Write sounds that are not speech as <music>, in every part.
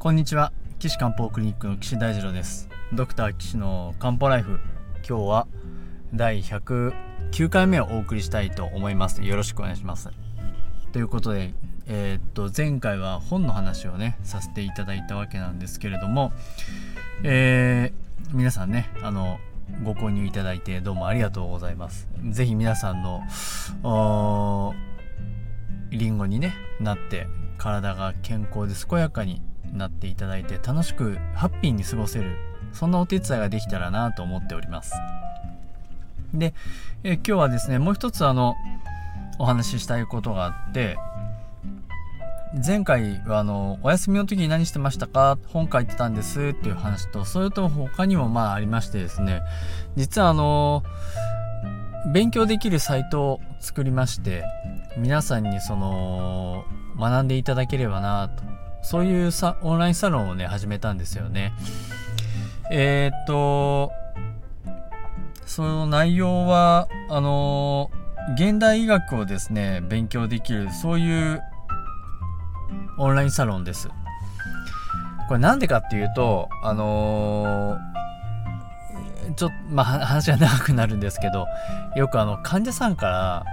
こんにちは。岸漢方クリニックの岸大二郎です。ドクター岸の漢方ライフ。今日は第109回目をお送りしたいと思います。よろしくお願いします。ということでえー、っと前回は本の話をねさせていただいたわけなんですけれどもえー、皆さんねあのご購入いただいてどうもありがとうございます。是非皆さんのリンゴにねなって体が健康で健やかになっていただいて楽しくハッピーに過ごせるそんなお手伝いができたらなと思っております。で、え今日はですねもう一つあのお話ししたいことがあって前回はあのお休みの時に何してましたか？本書いてたんですっていう話とそれと他にもまあありましてですね実はあの勉強できるサイトを作りまして皆さんにその学んでいただければなとそういうさオンラインサロンをね始めたんですよね。えー、っとその内容はあの現代医学をですね勉強できるそういうオンラインサロンです。これなんでかっていうとあのー、ちょっとまあ話が長くなるんですけどよくあの患者さんから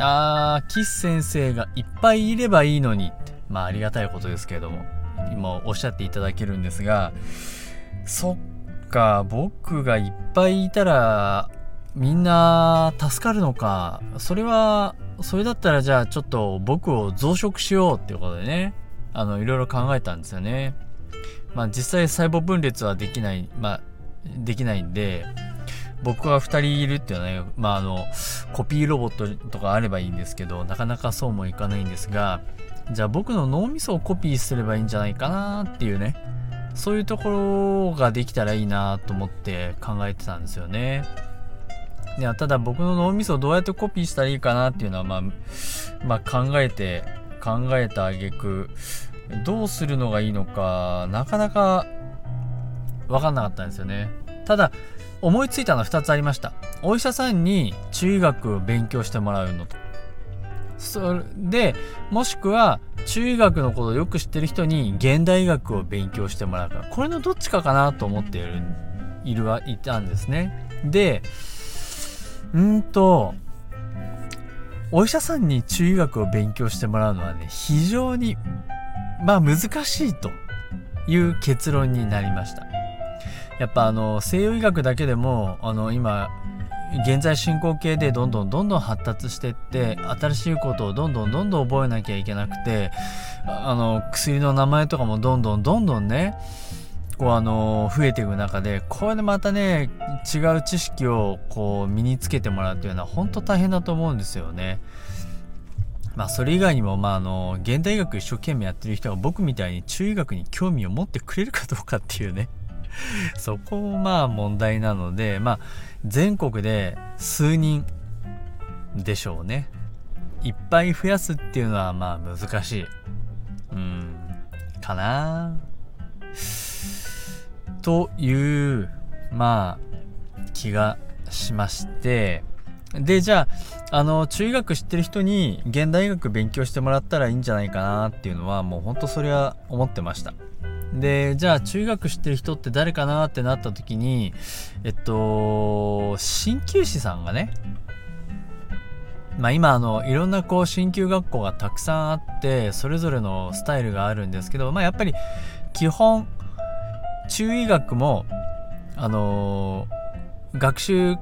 あー、岸先生がいっぱいいればいいのにって、まあありがたいことですけれども、今おっしゃっていただけるんですが、そっか、僕がいっぱいいたら、みんな助かるのか。それは、それだったらじゃあちょっと僕を増殖しようっていうことでね、あの、いろいろ考えたんですよね。まあ実際細胞分裂はできない、まあ、できないんで、僕は2人いるっていうのはね、まあ、あの、コピーロボットとかあればいいんですけど、なかなかそうもいかないんですが、じゃあ僕の脳みそをコピーすればいいんじゃないかなっていうね、そういうところができたらいいなと思って考えてたんですよね。いや、ただ僕の脳みそをどうやってコピーしたらいいかなっていうのは、まあ、まあ、考えて、考えた挙句、どうするのがいいのか、なかなか分かんなかったんですよね。ただ、思いついたのは2つありましたお医者さんに中医学を勉強してもらうのとそれでもしくは中医学のことをよく知ってる人に現代医学を勉強してもらうかこれのどっちかかなと思っているいるはいたんですね。でうんとお医者さんに中医学を勉強してもらうのはね非常にまあ難しいという結論になりました。やっぱあの西洋医学だけでもあの今現在進行形でどんどんどんどん発達してって新しいことをどんどんどんどん覚えなきゃいけなくてあの薬の名前とかもどんどんどんどんねこうあの増えていく中でこれでまたね違う知識をこう身につけてもらうっていうのは本当大変だと思うんですよね。まあそれ以外にもまああの現代医学一生懸命やってる人が僕みたいに中医学に興味を持ってくれるかどうかっていうね <laughs> そこもまあ問題なので、まあ、全国で数人でしょうね。いっぱい増やすっていうのはまあ難しい。うん、かな。という、まあ、気がしまして、で、じゃあ、あの、中学知ってる人に現代医学勉強してもらったらいいんじゃないかなっていうのは、もうほんとそれは思ってました。でじゃあ中学知ってる人って誰かなってなった時にえっと鍼灸師さんがねまあ今あのいろんなこう鍼灸学校がたくさんあってそれぞれのスタイルがあるんですけどまあやっぱり基本中医学もあの、学習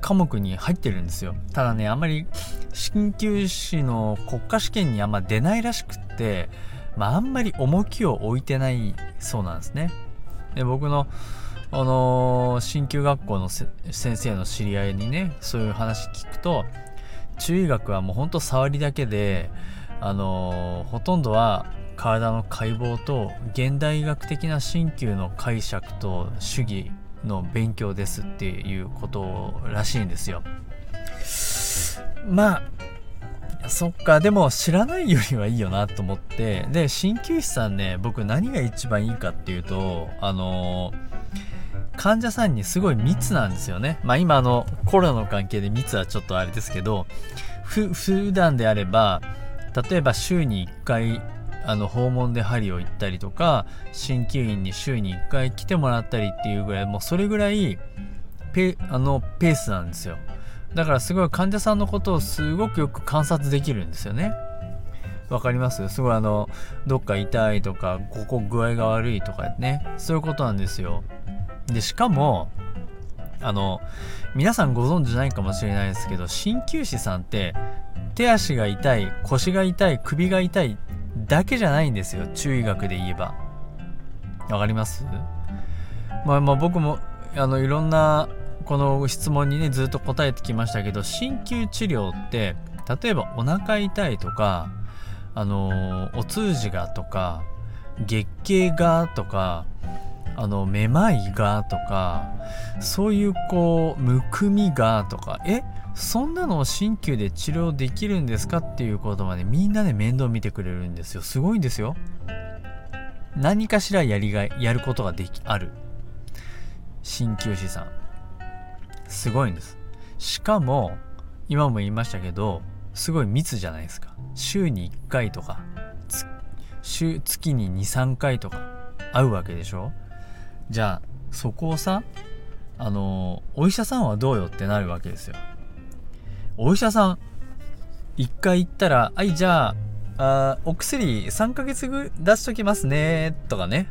科目に入ってるんですよ。ただねあんまり鍼灸師の国家試験にあんま出ないらしくってまあ、あんまり重きを置いてないそうなんですね。で僕のあの鍼灸学校の先生の知り合いにねそういう話聞くと中医学はもうほんと触りだけであのほとんどは体の解剖と現代医学的な鍼灸の解釈と主義の勉強ですっていうことらしいんですよ。まあそっか。でも知らないよりはいいよなと思って。で鍼灸師さんね僕何が一番いいかっていうとあの患者さんにすごい密なんですよね。まあ今あのコロナの関係で密はちょっとあれですけどふ普段であれば例えば週に1回あの訪問で針を行ったりとか鍼灸院に週に1回来てもらったりっていうぐらいもうそれぐらいペあのペースなんですよ。だからすごい患者さんのことをすごくよく観察できるんですよね。わかります？すごいあのどっか痛いとかここ具合が悪いとかね。そういうことなんですよ。でしかもあの皆さんご存知ないかもしれないですけど鍼灸師さんって手足が痛い腰が痛い首が痛いだけじゃないんですよ。中医学で言えば。わかります？まあまあ僕もあのいろんなこの質問にねずっと答えてきましたけど鍼灸治療って例えばお腹痛いとかあのお通じがとか月経がとかあのめまいがとかそういうこうむくみがとかえそんなのを鍼灸で治療できるんですかっていうことまでみんなで面倒見てくれるんですよ。すごいんですよ。何かしらやりがいやることができある。鍼灸師さん。すごいんです。しかも今も言いましたけどすごい密じゃないですか。週に1回とか週月に23回とか会うわけでしょ？じゃあそこをさあのお医者さんはどうよってなるわけですよ。お医者さん1回行ったら「はいじゃああお薬3ヶ月ぐ出しときますね」とかね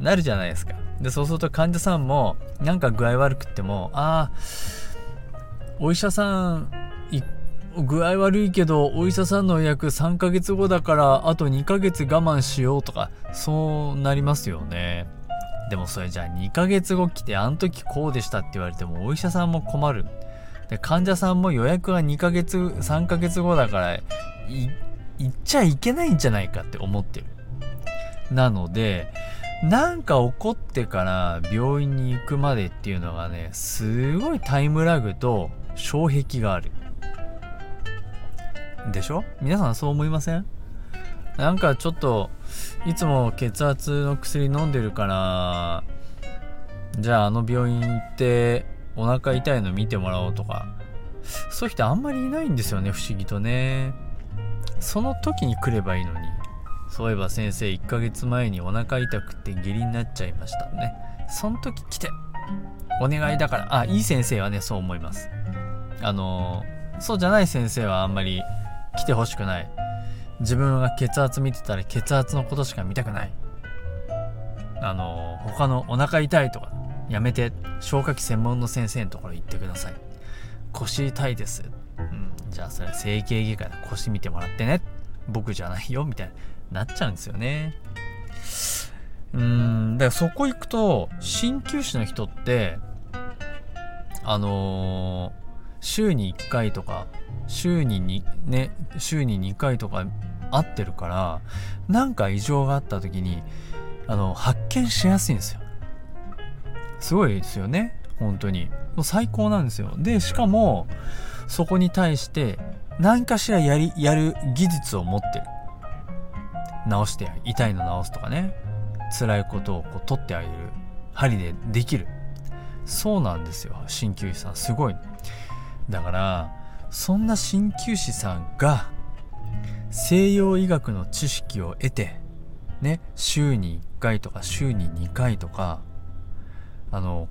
なるじゃないですか。でそうすると患者さんもなんか具合悪くってもああお医者さん具合悪いけどお医者さんの予約3ヶ月後だからあと2ヶ月我慢しようとかそうなりますよね。でもそれじゃあ2ヶ月後来てあの時こうでしたって言われてもお医者さんも困る。で患者さんも予約は2ヶ月3ヶ月後だから行っちゃいけないんじゃないかって思ってる。なのでなんか起こってから病院に行くまでっていうのがねすごいタイムラグと障壁がある。でしょ？皆さんそう思いません？なんかちょっといつも血圧の薬飲んでるからじゃああの病院行ってお腹痛いの見てもらおうとか。そういう人あんまりいないんですよね不思議とね。その時に来ればいいのに。そういえば先生1ヶ月前にお腹痛くて下痢になっちゃいましたね。その時来てお願いだからあいい先生はねそう思います。あのそうじゃない先生はあんまり来てほしくない。自分が血圧見てたら血圧のことしか見たくない。あの他のお腹痛いとかやめて消化器専門の先生のところ行ってください。腰痛いです、うん、じゃあそれ整形外科で腰見てもらってね。僕じゃないよみたいになっちゃうんですよね。うんだからそこ行くと鍼灸師の人ってあのー、週に1回とか週に2ね週に2回とか会ってるからなんか異常があった時にあの発見しやすいんですよ。すごいですよね。本当に。もう最高なんですよ。でしかもそこに対して何かしらやりやる技術を持ってる。直して痛いの治すとかね。辛いことをこう取ってあげる。針でできる。そうなんですよ。鍼灸師さんすごい。だからそんな鍼灸師さんが西洋医学の知識を得てね週に1回とか週に2回とかあの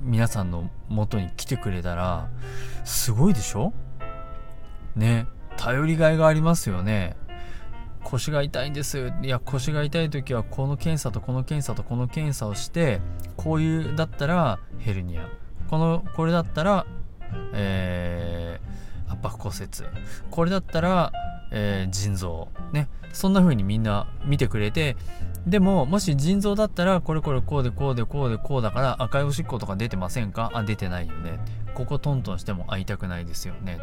皆さんの元に来てくれたらすごいでしょ？ね頼りがいがありますよね。腰が痛いんです。いや腰が痛い時はこの検査とこの検査とこの検査をしてこういうだったらヘルニア。このこれだったらえー、圧迫骨折。これだったら、えー、腎臓。ね。そんな風にみんな見てくれてでももし腎臓だったらこれこれこうでこうでこうでこうだから赤いおしっことか出てませんか？あ出てないよね。ここトントンしても会いたくないですよね。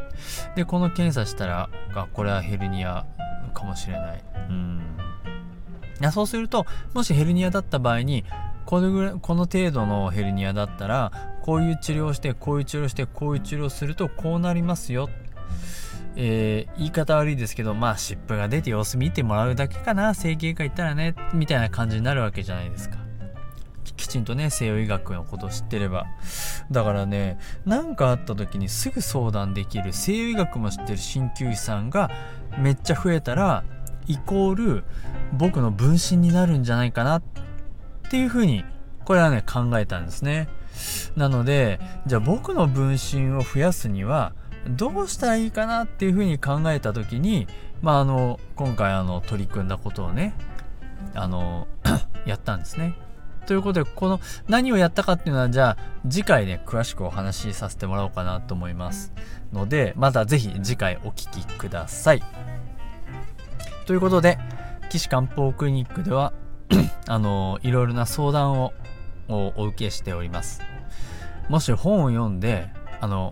でこの検査したらあこれはヘルニア。かもしれない。うん。そうするともしヘルニアだった場合にこれぐらいこの程度のヘルニアだったらこういう治療をしてこういう治療をしてこういう治療をするとこうなりますよ。えー、言い方悪いですけどまあ湿布が出て様子見てもらうだけかな。整形外行ったらねみたいな感じになるわけじゃないですか。きちんとね西洋医学のことを知ってれば。だからね何かあった時にすぐ相談できる。西洋医学も知ってる鍼灸師さんがめっちゃ増えたらイコール僕の分身になるんじゃないかなっていうふうにこれはね考えたんですね。なのでじゃあ僕の分身を増やすにはどうしたらいいかなっていうふうに考えた時にまああの今回あの取り組んだことをねあの <clears throat> やったんですね。ということでこの何をやったかっていうのはじゃあ次回ね詳しくお話しさせてもらおうかなと思いますのでまた是非次回お聴きください。ということで岸漢方クリニックでは <laughs> あのいろいろな相談をお受けしております。もし本を読んであの、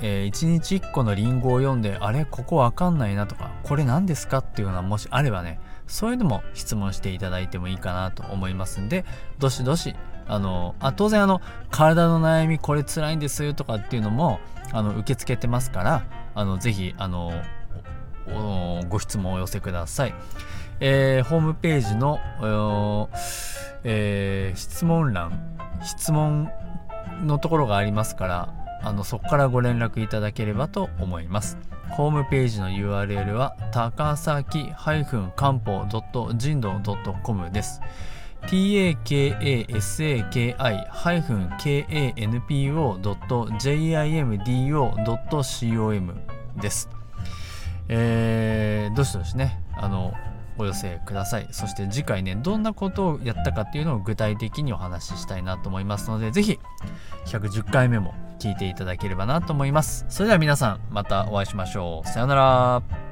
えー、1日1個のリンゴを読んであれここわかんないなとかこれ何ですかっていうのはもしあればねそういうのも質問していただいてもいいかなと思いますんでどしどしあのあ当然あの体の悩みこれ辛いんですよとかっていうのもあの受け付けてますからあのぜひあのご質問をお寄せください。えー、ホームページの、えー、質問欄質問のところがありますからあのそこからご連絡いただければと思います。ホームページの URL は高崎漢方人道 .com です。takasaki-kanpo.jimdo.com です。えー、どしどしね、あの、お寄せください。そして次回ね、どんなことをやったかっていうのを具体的にお話ししたいなと思いますので、是非110回目も聞いていただければなと思います。それでは皆さん、またお会いしましょう。さようなら。